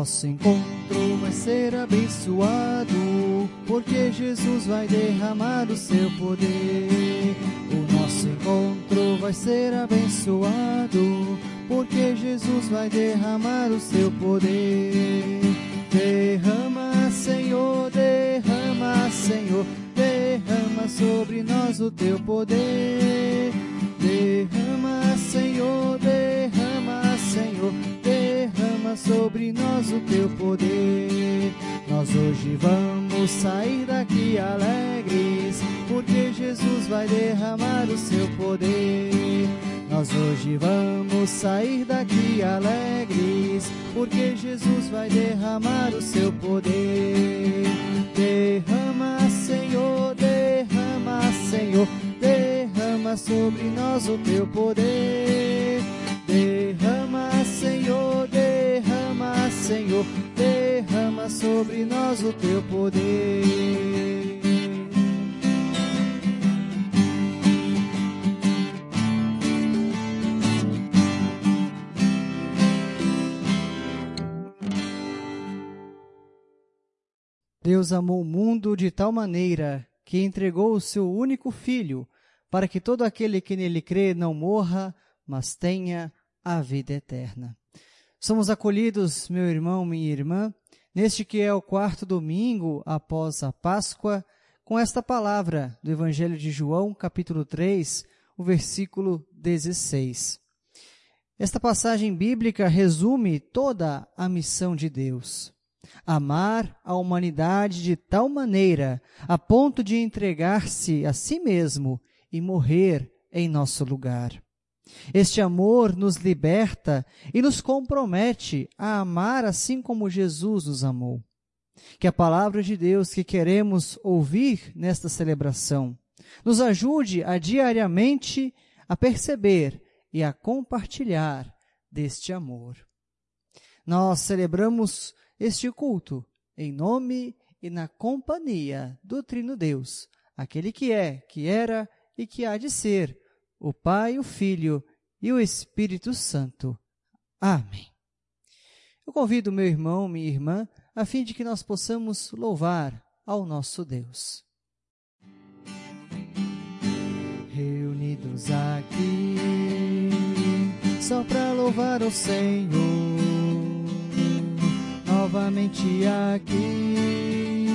nosso encontro vai ser abençoado, porque Jesus vai derramar o seu poder. O nosso encontro vai ser abençoado, porque Jesus vai derramar o seu poder. Derrama, Senhor, derrama, Senhor, derrama sobre nós o teu poder. Derrama, Senhor, derrama, Senhor, derrama sobre nós o teu poder. Nós hoje vamos sair daqui alegres, porque Jesus vai derramar o seu poder. Nós hoje vamos sair daqui alegres, porque Jesus vai derramar o seu poder. Derrama, Senhor, derrama, Senhor, derrama sobre nós o teu poder. Senhor, derrama sobre nós o teu poder. Deus amou o mundo de tal maneira que entregou o seu único filho, para que todo aquele que nele crê não morra, mas tenha a vida eterna. Somos acolhidos, meu irmão, minha irmã, neste que é o quarto domingo após a Páscoa, com esta palavra do Evangelho de João, capítulo 3, o versículo 16. Esta passagem bíblica resume toda a missão de Deus amar a humanidade de tal maneira a ponto de entregar-se a si mesmo e morrer em nosso lugar. Este amor nos liberta e nos compromete a amar assim como Jesus nos amou. Que a palavra de Deus que queremos ouvir nesta celebração nos ajude a diariamente a perceber e a compartilhar deste amor. Nós celebramos este culto em nome e na companhia do Trino Deus, aquele que é, que era e que há de ser, o Pai, o Filho e o Espírito Santo. Amém. Eu convido meu irmão, minha irmã, a fim de que nós possamos louvar ao nosso Deus. Reunidos aqui, só para louvar o Senhor novamente aqui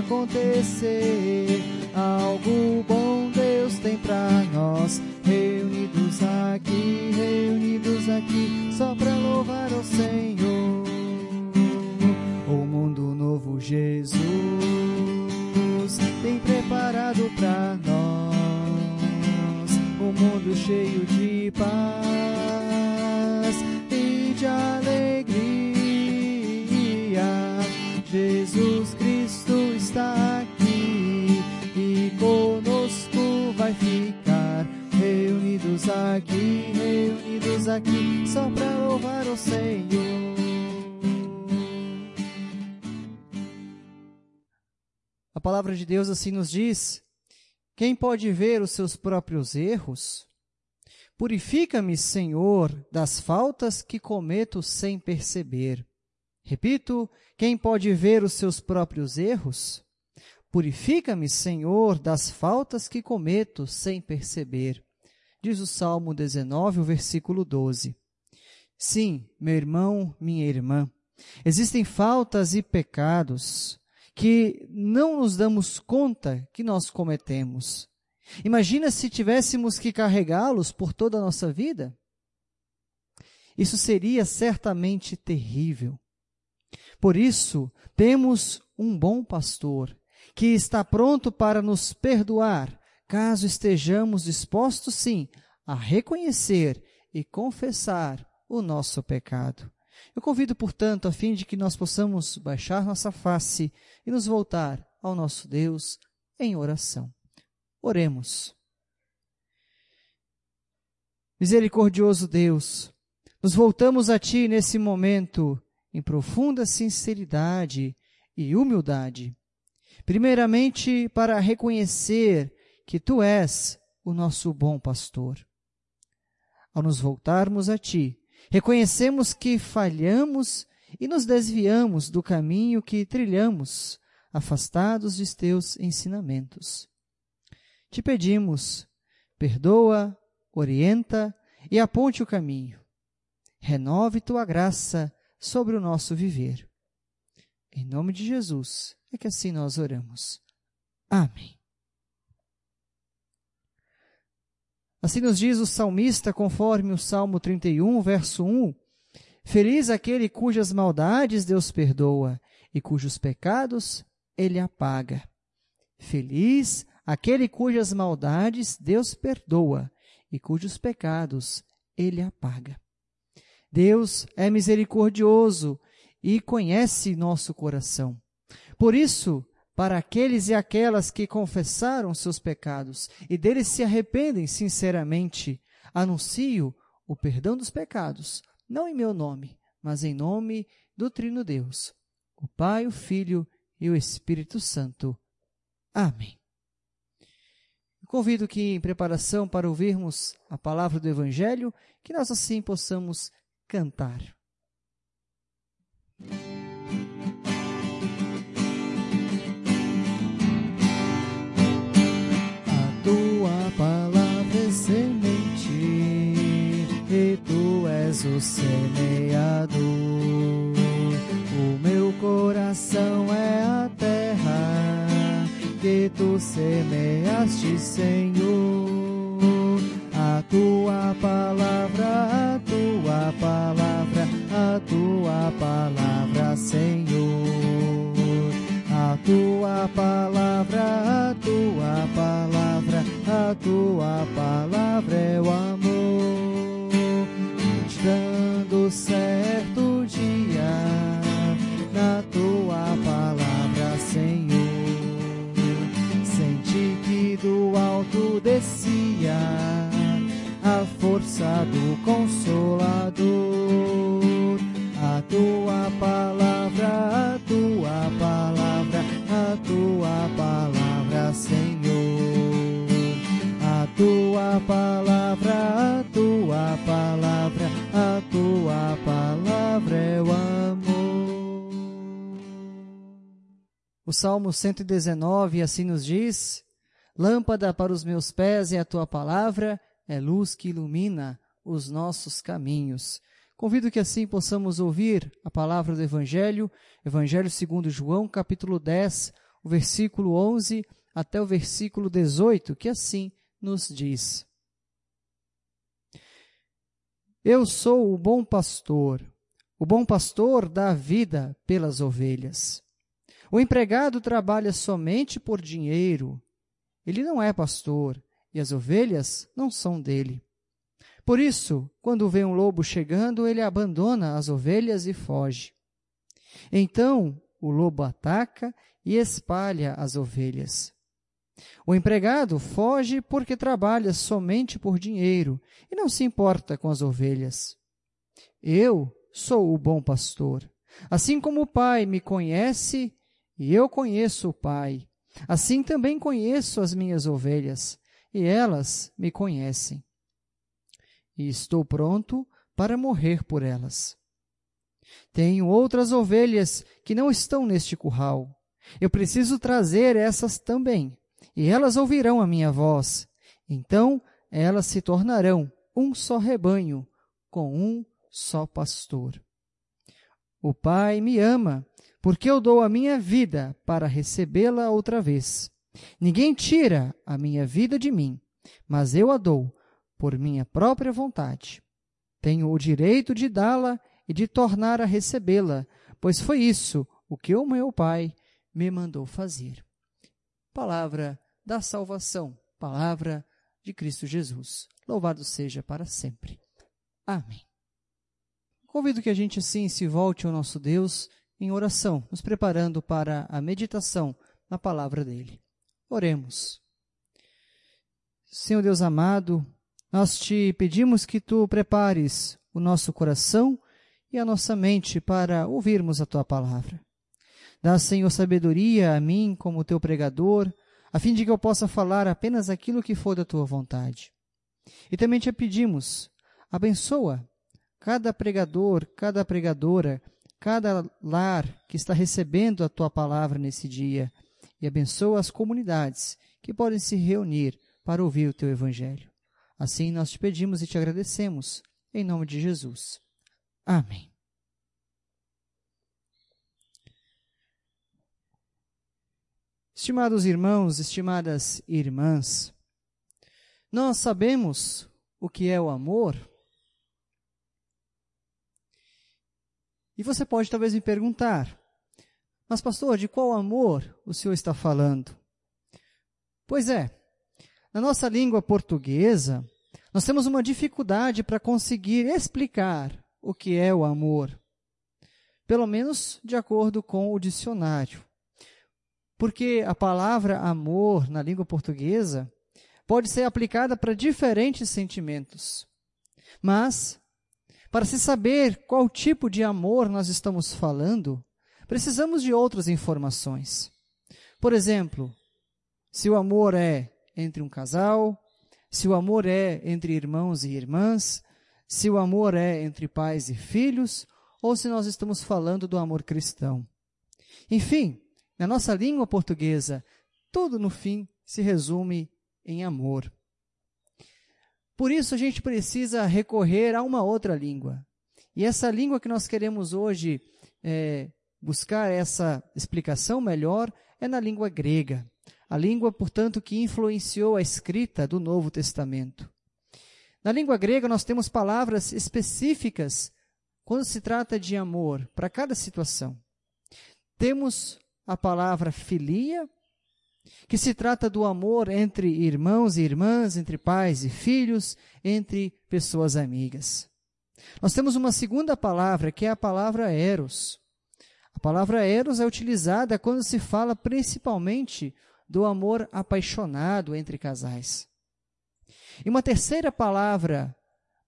acontecer, algo bom Deus tem pra nós. Reunidos aqui, reunidos aqui, só pra louvar o Senhor. O mundo novo Jesus tem preparado pra nós um mundo cheio de aqui, só para louvar o Senhor. A palavra de Deus assim nos diz quem pode ver os seus próprios erros? Purifica-me, Senhor, das faltas que cometo sem perceber. Repito, quem pode ver os seus próprios erros? Purifica-me, Senhor, das faltas que cometo sem perceber. Diz o Salmo 19, o versículo 12. Sim, meu irmão, minha irmã, existem faltas e pecados que não nos damos conta que nós cometemos. Imagina se tivéssemos que carregá-los por toda a nossa vida? Isso seria certamente terrível. Por isso, temos um bom pastor que está pronto para nos perdoar, caso estejamos dispostos, sim, a reconhecer e confessar o nosso pecado. Eu convido, portanto, a fim de que nós possamos baixar nossa face e nos voltar ao nosso Deus em oração. Oremos. Misericordioso Deus, nos voltamos a Ti nesse momento em profunda sinceridade e humildade. Primeiramente, para reconhecer que Tu és o nosso bom pastor. Ao nos voltarmos a Ti, reconhecemos que falhamos e nos desviamos do caminho que trilhamos, afastados de Teus ensinamentos. Te pedimos, perdoa, orienta e aponte o caminho. Renove Tua graça sobre o nosso viver. Em nome de Jesus, é que assim nós oramos. Amém. Assim nos diz o salmista, conforme o Salmo 31, verso 1: Feliz aquele cujas maldades Deus perdoa e cujos pecados ele apaga. Feliz aquele cujas maldades Deus perdoa e cujos pecados ele apaga. Deus é misericordioso e conhece nosso coração. Por isso, para aqueles e aquelas que confessaram seus pecados e deles se arrependem sinceramente, anuncio o perdão dos pecados, não em meu nome, mas em nome do Trino Deus, o Pai, o Filho e o Espírito Santo. Amém. Convido que, em preparação para ouvirmos a palavra do Evangelho, que nós assim possamos cantar. O semeador. O meu coração é a terra que tu semeaste, Senhor. A tua palavra, a tua palavra, a tua palavra, Senhor. A tua palavra, a tua palavra, a tua palavra é o amor sad Salmo 119 assim nos diz: Lâmpada para os meus pés é a tua palavra, é luz que ilumina os nossos caminhos. Convido que assim possamos ouvir a palavra do Evangelho, Evangelho segundo João, capítulo 10, o versículo 11 até o versículo 18, que assim nos diz: Eu sou o bom pastor. O bom pastor dá vida pelas ovelhas. O empregado trabalha somente por dinheiro. Ele não é pastor e as ovelhas não são dele. Por isso, quando vê um lobo chegando, ele abandona as ovelhas e foge. Então, o lobo ataca e espalha as ovelhas. O empregado foge porque trabalha somente por dinheiro e não se importa com as ovelhas. Eu sou o bom pastor. Assim como o Pai me conhece e eu conheço o Pai, assim também conheço as minhas ovelhas e elas me conhecem. E estou pronto para morrer por elas. Tenho outras ovelhas que não estão neste curral. Eu preciso trazer essas também e elas ouvirão a minha voz. Então elas se tornarão um só rebanho, com um só pastor. O Pai me ama, porque eu dou a minha vida para recebê-la outra vez. Ninguém tira a minha vida de mim, mas eu a dou por minha própria vontade. Tenho o direito de dá-la e de tornar a recebê-la, pois foi isso o que o meu Pai me mandou fazer palavra da salvação, palavra de Cristo Jesus. Louvado seja para sempre. Amém. Convido que a gente assim se volte ao nosso Deus em oração, nos preparando para a meditação na palavra dele. Oremos. Senhor Deus amado, nós te pedimos que tu prepares o nosso coração e a nossa mente para ouvirmos a tua palavra. Dá, Senhor, sabedoria a mim como teu pregador, a fim de que eu possa falar apenas aquilo que for da tua vontade. E também te pedimos, abençoa cada pregador, cada pregadora, cada lar que está recebendo a tua palavra nesse dia e abençoa as comunidades que podem se reunir para ouvir o teu evangelho. Assim nós te pedimos e te agradecemos, em nome de Jesus. Amém. Estimados irmãos, estimadas irmãs, nós sabemos o que é o amor? E você pode talvez me perguntar, mas pastor, de qual amor o senhor está falando? Pois é, na nossa língua portuguesa, nós temos uma dificuldade para conseguir explicar o que é o amor, pelo menos de acordo com o dicionário. Porque a palavra amor na língua portuguesa pode ser aplicada para diferentes sentimentos. Mas, para se saber qual tipo de amor nós estamos falando, precisamos de outras informações. Por exemplo, se o amor é entre um casal, se o amor é entre irmãos e irmãs, se o amor é entre pais e filhos, ou se nós estamos falando do amor cristão. Enfim, na nossa língua portuguesa, tudo no fim se resume em amor. Por isso a gente precisa recorrer a uma outra língua. E essa língua que nós queremos hoje é, buscar essa explicação melhor é na língua grega. A língua, portanto, que influenciou a escrita do Novo Testamento. Na língua grega, nós temos palavras específicas quando se trata de amor, para cada situação. Temos a palavra filia, que se trata do amor entre irmãos e irmãs, entre pais e filhos, entre pessoas amigas. Nós temos uma segunda palavra, que é a palavra eros. A palavra eros é utilizada quando se fala principalmente do amor apaixonado entre casais. E uma terceira palavra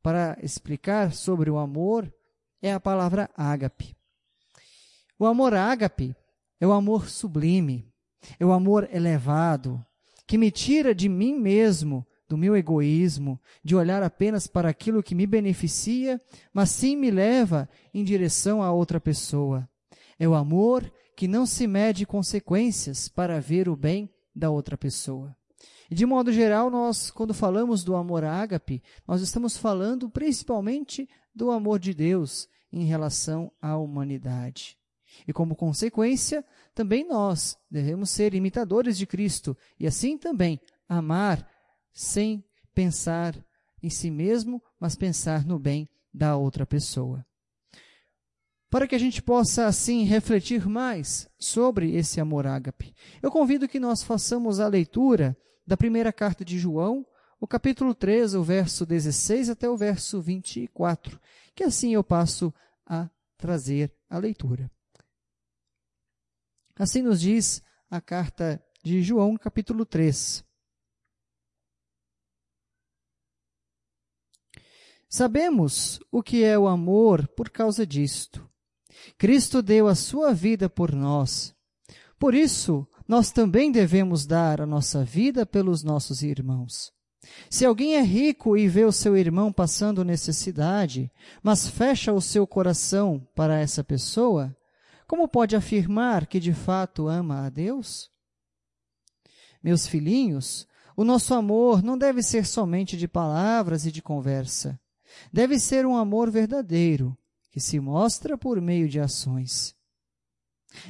para explicar sobre o amor é a palavra ágape. O amor ágape é o amor sublime, é o amor elevado, que me tira de mim mesmo, do meu egoísmo, de olhar apenas para aquilo que me beneficia, mas sim me leva em direção a outra pessoa. É o amor que não se mede consequências para ver o bem da outra pessoa. E de modo geral, nós, quando falamos do amor ágape, nós estamos falando principalmente do amor de Deus em relação à humanidade. E como consequência, também nós devemos ser imitadores de Cristo e assim também amar sem pensar em si mesmo, mas pensar no bem da outra pessoa. Para que a gente possa assim refletir mais sobre esse amor ágape, eu convido que nós façamos a leitura da primeira carta de João, o capítulo 3, o verso 16 até o verso 24, que assim eu passo a trazer a leitura. Assim nos diz a carta de João, capítulo 3. Sabemos o que é o amor por causa disto. Cristo deu a sua vida por nós. Por isso, nós também devemos dar a nossa vida pelos nossos irmãos. Se alguém é rico e vê o seu irmão passando necessidade, mas fecha o seu coração para essa pessoa, como pode afirmar que de fato ama a Deus? Meus filhinhos, o nosso amor não deve ser somente de palavras e de conversa. Deve ser um amor verdadeiro, que se mostra por meio de ações.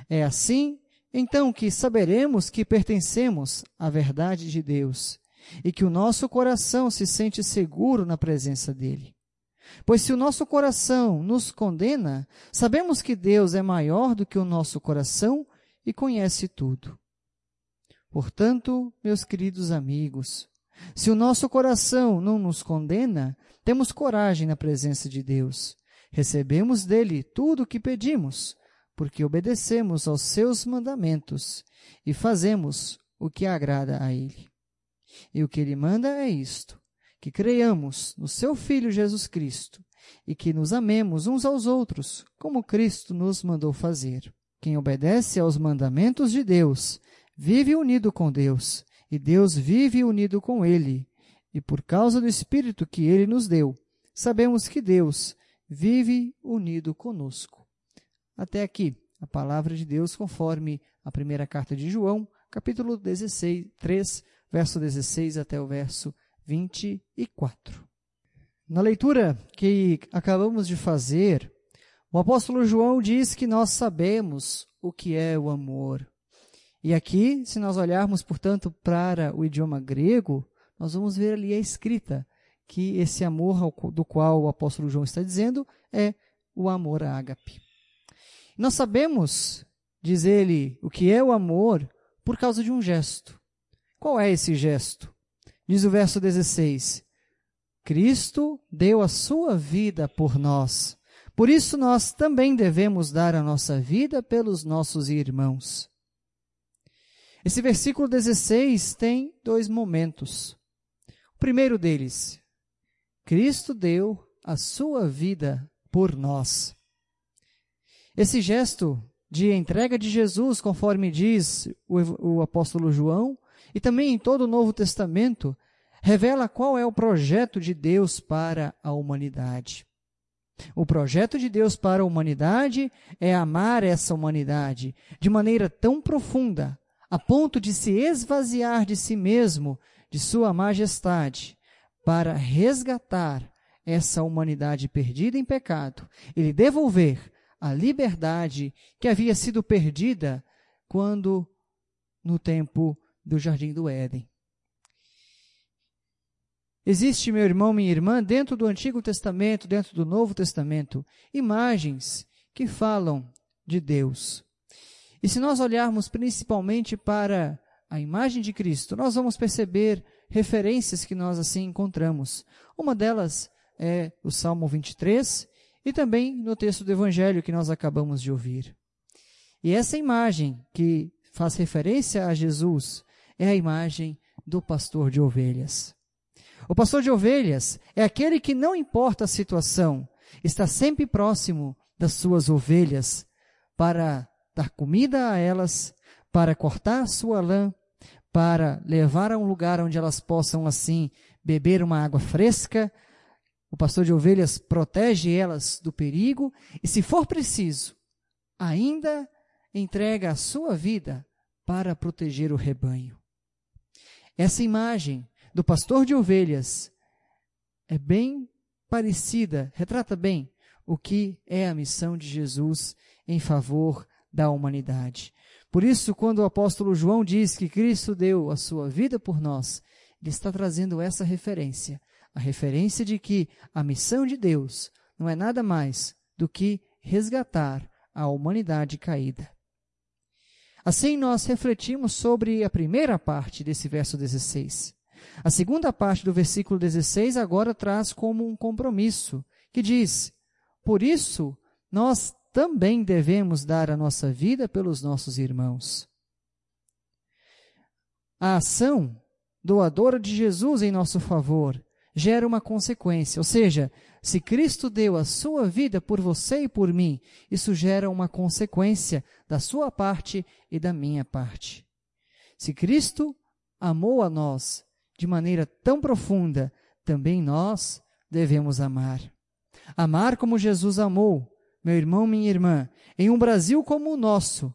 É assim, então, que saberemos que pertencemos à verdade de Deus e que o nosso coração se sente seguro na presença dele. Pois se o nosso coração nos condena, sabemos que Deus é maior do que o nosso coração e conhece tudo. Portanto, meus queridos amigos, se o nosso coração não nos condena, temos coragem na presença de Deus. Recebemos dele tudo o que pedimos, porque obedecemos aos seus mandamentos e fazemos o que agrada a ele. E o que ele manda é isto: que creiamos no seu Filho Jesus Cristo e que nos amemos uns aos outros, como Cristo nos mandou fazer. Quem obedece aos mandamentos de Deus vive unido com Deus, e Deus vive unido com ele. E por causa do Espírito que ele nos deu, sabemos que Deus vive unido conosco. Até aqui, a palavra de Deus conforme a primeira carta de João, capítulo 16, 3, verso 16 até o verso 24. Na leitura que acabamos de fazer, o apóstolo João diz que nós sabemos o que é o amor. E aqui, se nós olharmos, portanto, para o idioma grego, nós vamos ver ali a escrita que esse amor do qual o apóstolo João está dizendo é o amor ágape. Nós sabemos, diz ele, o que é o amor por causa de um gesto. Qual é esse gesto? Diz o verso 16: Cristo deu a sua vida por nós. Por isso nós também devemos dar a nossa vida pelos nossos irmãos. Esse versículo 16 tem dois momentos. O primeiro deles, Cristo deu a sua vida por nós. Esse gesto de entrega de Jesus, conforme diz o, o apóstolo João, e também em todo o Novo Testamento, revela qual é o projeto de Deus para a humanidade. O projeto de Deus para a humanidade é amar essa humanidade de maneira tão profunda, a ponto de se esvaziar de si mesmo, de sua majestade, para resgatar essa humanidade perdida em pecado e lhe devolver a liberdade que havia sido perdida quando no tempo do jardim do Éden. Existe, meu irmão, minha irmã, dentro do Antigo Testamento, dentro do Novo Testamento, imagens que falam de Deus. E se nós olharmos principalmente para a imagem de Cristo, nós vamos perceber referências que nós assim encontramos. Uma delas é o Salmo 23, e também no texto do Evangelho que nós acabamos de ouvir. E essa imagem que faz referência a Jesus é a imagem do pastor de ovelhas. O pastor de ovelhas é aquele que, não importa a situação, está sempre próximo das suas ovelhas para dar comida a elas, para cortar sua lã, para levar a um lugar onde elas possam, assim, beber uma água fresca, o pastor de ovelhas protege elas do perigo e, se for preciso, ainda entrega a sua vida para proteger o rebanho. Essa imagem do pastor de ovelhas é bem parecida, retrata bem o que é a missão de Jesus em favor da humanidade. Por isso, quando o apóstolo João diz que Cristo deu a sua vida por nós, ele está trazendo essa referência a referência de que a missão de Deus não é nada mais do que resgatar a humanidade caída. Assim, nós refletimos sobre a primeira parte desse verso 16. A segunda parte do versículo 16 agora traz como um compromisso, que diz: Por isso, nós também devemos dar a nossa vida pelos nossos irmãos. A ação doadora de Jesus em nosso favor gera uma consequência. Ou seja, se Cristo deu a sua vida por você e por mim, isso gera uma consequência da sua parte e da minha parte. Se Cristo amou a nós de maneira tão profunda, também nós devemos amar. Amar como Jesus amou, meu irmão, minha irmã, em um Brasil como o nosso,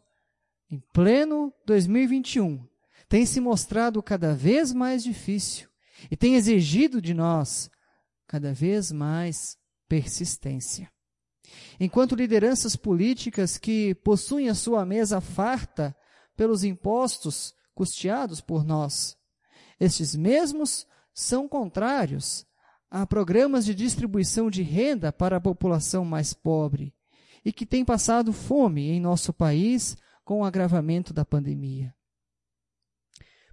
em pleno 2021, tem se mostrado cada vez mais difícil e tem exigido de nós cada vez mais persistência. Enquanto lideranças políticas que possuem a sua mesa farta pelos impostos custeados por nós, estes mesmos são contrários a programas de distribuição de renda para a população mais pobre e que tem passado fome em nosso país com o agravamento da pandemia.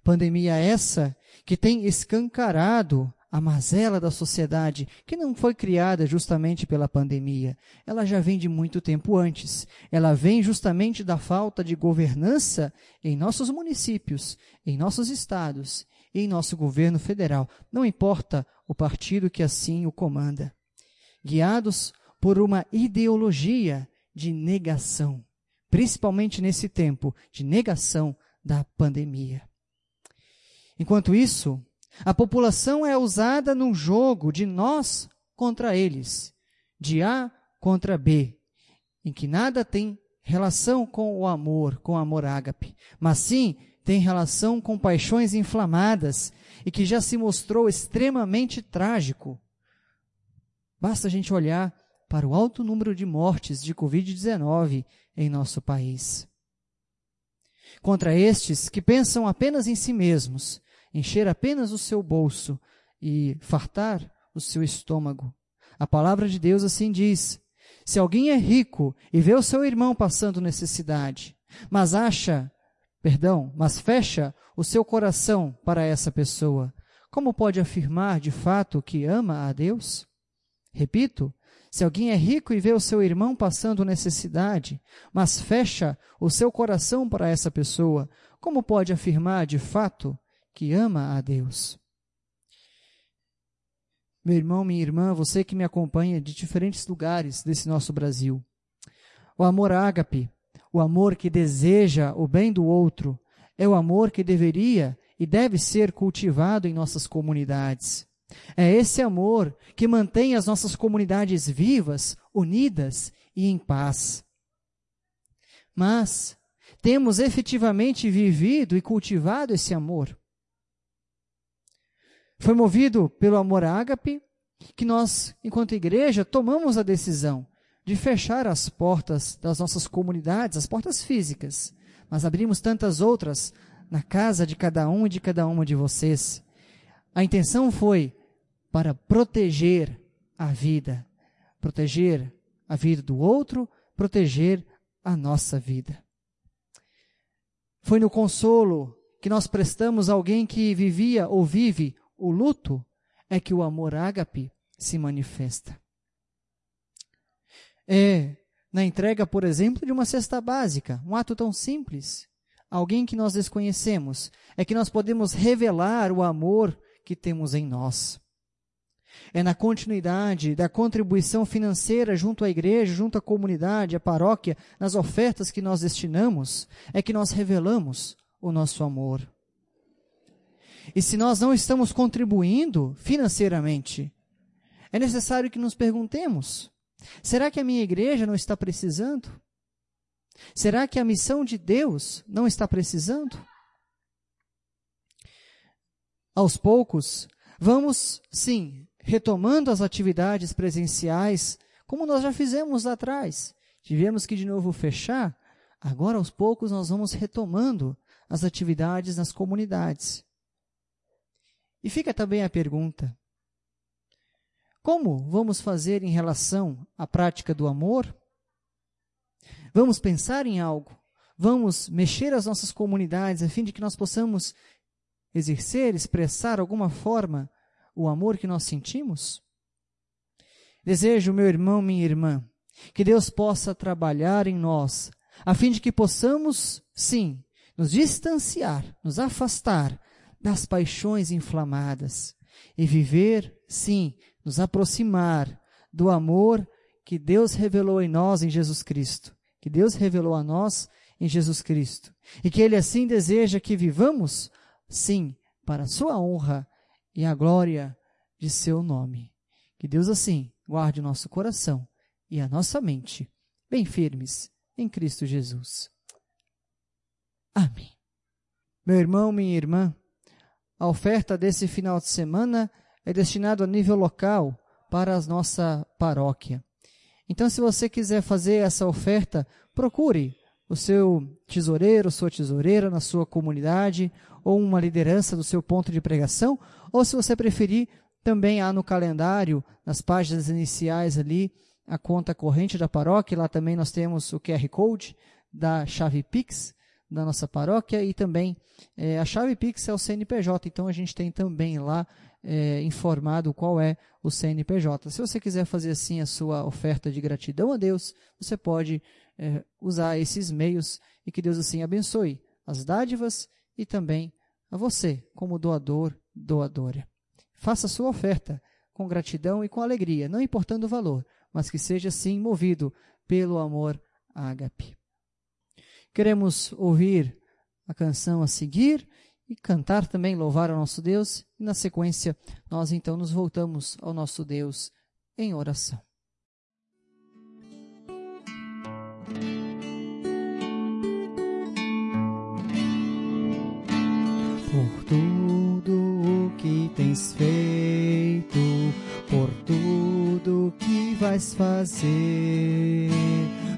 Pandemia essa que tem escancarado a mazela da sociedade, que não foi criada justamente pela pandemia. Ela já vem de muito tempo antes. Ela vem justamente da falta de governança em nossos municípios, em nossos estados em nosso governo federal. Não importa o partido que assim o comanda. Guiados por uma ideologia de negação, principalmente nesse tempo de negação da pandemia. Enquanto isso, a população é usada num jogo de nós contra eles, de A contra B, em que nada tem relação com o amor, com o amor ágape, mas sim tem relação com paixões inflamadas e que já se mostrou extremamente trágico. Basta a gente olhar para o alto número de mortes de Covid-19 em nosso país. Contra estes que pensam apenas em si mesmos, encher apenas o seu bolso e fartar o seu estômago. A palavra de Deus assim diz: se alguém é rico e vê o seu irmão passando necessidade, mas acha, perdão, mas fecha o seu coração para essa pessoa, como pode afirmar de fato que ama a Deus? Repito, se alguém é rico e vê o seu irmão passando necessidade, mas fecha o seu coração para essa pessoa, como pode afirmar de fato que ama a Deus? Meu irmão, minha irmã, você que me acompanha de diferentes lugares desse nosso Brasil. O amor ágape, o amor que deseja o bem do outro, é o amor que deveria e deve ser cultivado em nossas comunidades. É esse amor que mantém as nossas comunidades vivas, unidas e em paz. Mas temos efetivamente vivido e cultivado esse amor. Foi movido pelo amor ágape que nós, enquanto igreja, tomamos a decisão de fechar as portas das nossas comunidades, as portas físicas, mas abrimos tantas outras na casa de cada um e de cada uma de vocês. A intenção foi para proteger a vida, proteger a vida do outro, proteger a nossa vida. Foi no consolo que nós prestamos a alguém que vivia ou vive o luto, é que o amor ágape se manifesta. É na entrega, por exemplo, de uma cesta básica, um ato tão simples, alguém que nós desconhecemos, é que nós podemos revelar o amor que temos em nós. É na continuidade da contribuição financeira junto à igreja, junto à comunidade, à paróquia, nas ofertas que nós destinamos, é que nós revelamos o nosso amor. E se nós não estamos contribuindo financeiramente, é necessário que nos perguntemos: será que a minha igreja não está precisando? Será que a missão de Deus não está precisando? Aos poucos, vamos, sim, retomando as atividades presenciais, como nós já fizemos lá atrás. Tivemos que de novo fechar, agora aos poucos nós vamos retomando as atividades nas comunidades. E fica também a pergunta: como vamos fazer em relação à prática do amor? Vamos pensar em algo? Vamos mexer as nossas comunidades a fim de que nós possamos exercer, expressar alguma forma o amor que nós sentimos? Desejo, meu irmão, minha irmã, que Deus possa trabalhar em nós, a fim de que possamos, sim, nos distanciar, nos afastar das paixões inflamadas e viver, sim, nos aproximar do amor que Deus revelou em nós em Jesus Cristo, que Deus revelou a nós em Jesus Cristo, e que Ele assim deseja que vivamos, sim, para a Sua honra e a glória de seu nome. Que Deus assim guarde o nosso coração e a nossa mente bem firmes em Cristo Jesus. Amém. Meu irmão, minha irmã, a oferta desse final de semana é destinada a nível local para a nossa paróquia. Então, se você quiser fazer essa oferta, procure o seu tesoureiro, sua tesoureira na sua comunidade, ou uma liderança do seu ponto de pregação, ou se você preferir, também há no calendário, nas páginas iniciais ali, a conta corrente da paróquia, lá também nós temos o QR Code da chave Pix da nossa paróquia e também é, a chave Pix é o CNPJ, então a gente tem também lá é, informado qual é o CNPJ. Se você quiser fazer assim a sua oferta de gratidão a Deus, você pode é, usar esses meios e que Deus assim abençoe as dádivas e também a você, como doador, doadora. Faça a sua oferta com gratidão e com alegria, não importando o valor, mas que seja sim movido pelo amor ágape. Queremos ouvir a canção a seguir e cantar também, louvar ao nosso Deus. E na sequência, nós então nos voltamos ao nosso Deus em oração. Por tudo o que tens feito, por tudo que vais fazer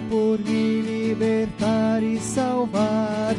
por me libertar e salvar,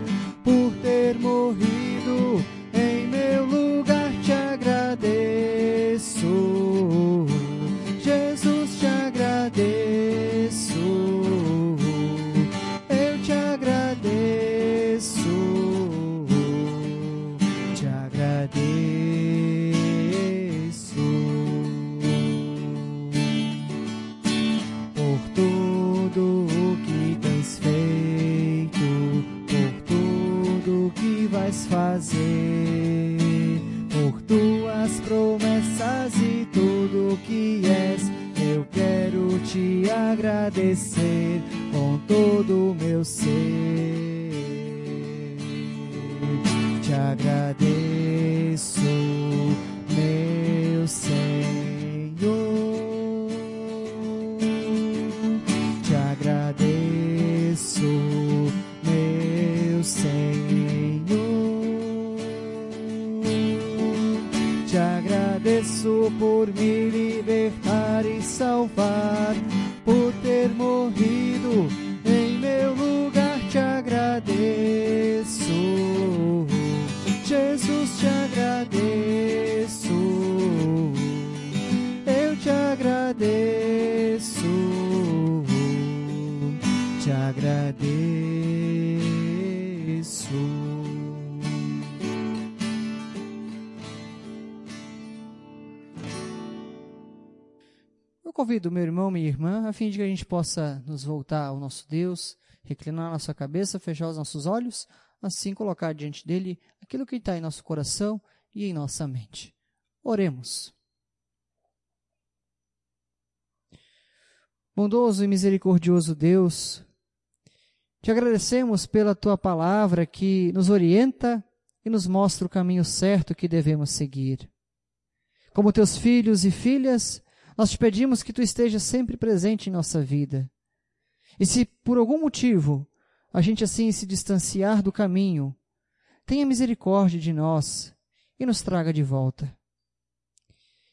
por me libertar e salvar, por ter morrido convido meu irmão, minha irmã, a fim de que a gente possa nos voltar ao nosso Deus, reclinar nossa cabeça, fechar os nossos olhos, assim colocar diante dele aquilo que está em nosso coração e em nossa mente. Oremos. Bondoso e misericordioso Deus, te agradecemos pela tua palavra que nos orienta e nos mostra o caminho certo que devemos seguir. Como teus filhos e filhas, nós te pedimos que tu estejas sempre presente em nossa vida. E se por algum motivo a gente assim se distanciar do caminho, tenha misericórdia de nós e nos traga de volta.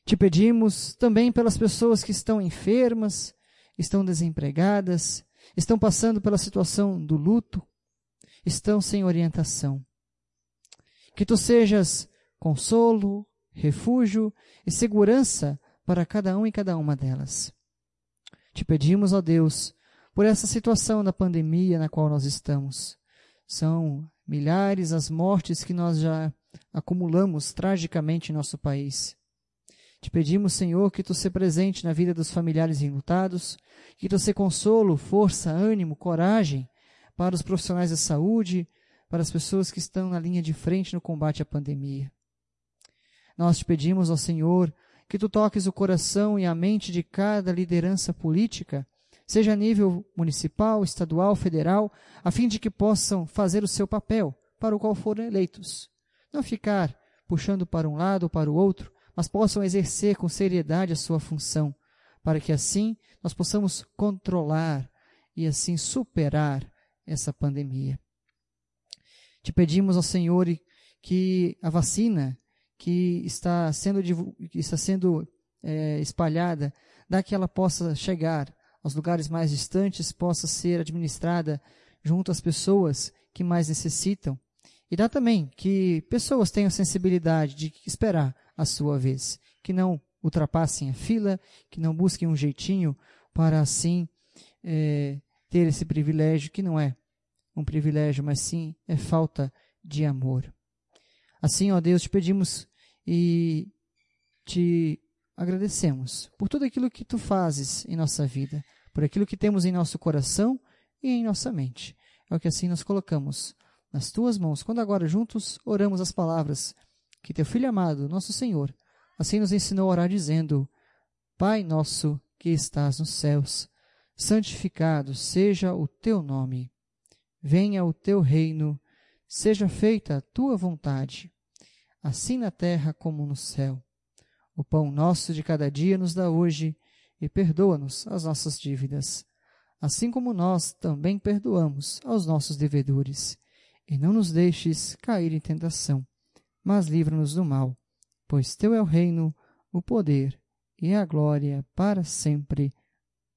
Te pedimos também pelas pessoas que estão enfermas, estão desempregadas, estão passando pela situação do luto, estão sem orientação. Que tu sejas consolo, refúgio e segurança para cada um e cada uma delas. Te pedimos, ó Deus, por essa situação da pandemia na qual nós estamos. São milhares as mortes que nós já acumulamos tragicamente em nosso país. Te pedimos, Senhor, que tu se presente na vida dos familiares enlutados, que tu se consolo, força, ânimo, coragem para os profissionais da saúde, para as pessoas que estão na linha de frente no combate à pandemia. Nós te pedimos, ó Senhor, que tu toques o coração e a mente de cada liderança política, seja a nível municipal, estadual, federal, a fim de que possam fazer o seu papel para o qual foram eleitos. Não ficar puxando para um lado ou para o outro, mas possam exercer com seriedade a sua função, para que assim nós possamos controlar e assim superar essa pandemia. Te pedimos ao Senhor que a vacina que está sendo, que está sendo é, espalhada, dá que ela possa chegar aos lugares mais distantes, possa ser administrada junto às pessoas que mais necessitam. E dá também que pessoas tenham sensibilidade de esperar a sua vez, que não ultrapassem a fila, que não busquem um jeitinho para assim é, ter esse privilégio que não é um privilégio, mas sim é falta de amor. Assim, ó Deus, te pedimos e te agradecemos por tudo aquilo que tu fazes em nossa vida, por aquilo que temos em nosso coração e em nossa mente. É o que assim nós colocamos nas tuas mãos, quando agora juntos oramos as palavras que teu Filho amado, nosso Senhor, assim nos ensinou a orar, dizendo: Pai nosso que estás nos céus, santificado seja o teu nome. Venha o teu reino, seja feita a tua vontade, assim na terra como no céu. O pão nosso de cada dia nos dá hoje e perdoa-nos as nossas dívidas, assim como nós também perdoamos aos nossos devedores. E não nos deixes cair em tentação, mas livra-nos do mal, pois teu é o reino, o poder e a glória para sempre.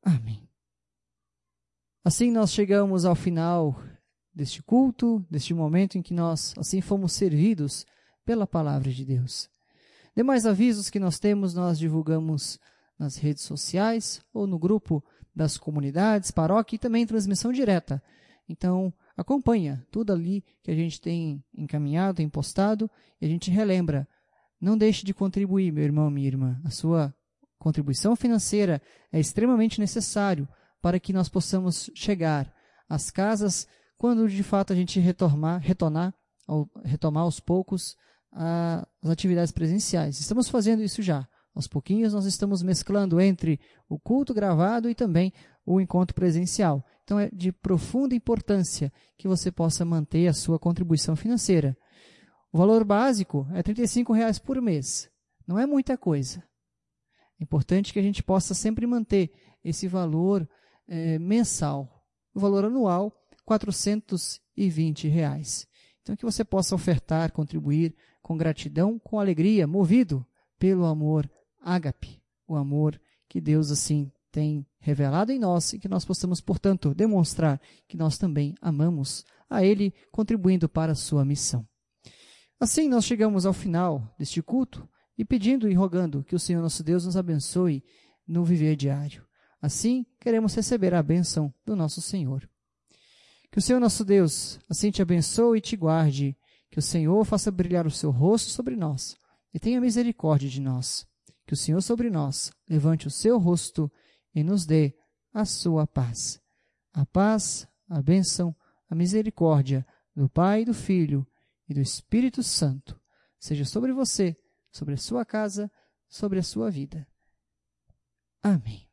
Amém. Assim nós chegamos ao final deste culto, deste momento em que nós assim fomos servidos pela palavra de Deus. Demais avisos que nós temos, nós divulgamos nas redes sociais ou no grupo das comunidades, paróquia e também transmissão direta. Então, acompanha tudo ali que a gente tem encaminhado, tem postado, e a gente relembra. Não deixe de contribuir, meu irmão, minha irmã. A sua contribuição financeira é extremamente necessário para que nós possamos chegar às casas quando de fato a gente retornar, retornar, retomar aos poucos as atividades presenciais. Estamos fazendo isso já. Aos pouquinhos nós estamos mesclando entre o culto gravado e também o encontro presencial. Então é de profunda importância que você possa manter a sua contribuição financeira. O valor básico é R$ reais por mês. Não é muita coisa. É importante que a gente possa sempre manter esse valor é, mensal. O valor anual, 420 reais. Então, que você possa ofertar, contribuir com gratidão, com alegria, movido pelo amor ágape, o amor que Deus assim tem revelado em nós e que nós possamos, portanto, demonstrar que nós também amamos a Ele, contribuindo para a sua missão. Assim, nós chegamos ao final deste culto e pedindo e rogando que o Senhor nosso Deus nos abençoe no viver diário. Assim, queremos receber a bênção do nosso Senhor. Que o Senhor nosso Deus assim te abençoe e te guarde, que o Senhor faça brilhar o seu rosto sobre nós e tenha misericórdia de nós. Que o Senhor sobre nós levante o seu rosto e nos dê a sua paz. A paz, a bênção, a misericórdia do Pai, do Filho e do Espírito Santo seja sobre você, sobre a sua casa, sobre a sua vida. Amém.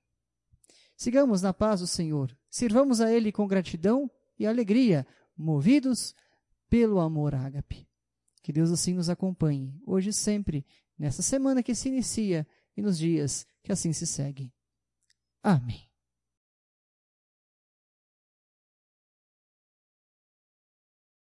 Sigamos na paz do Senhor. Sirvamos a Ele com gratidão e alegria, movidos pelo amor ágape. Que Deus assim nos acompanhe, hoje e sempre, nessa semana que se inicia e nos dias que assim se seguem. Amém.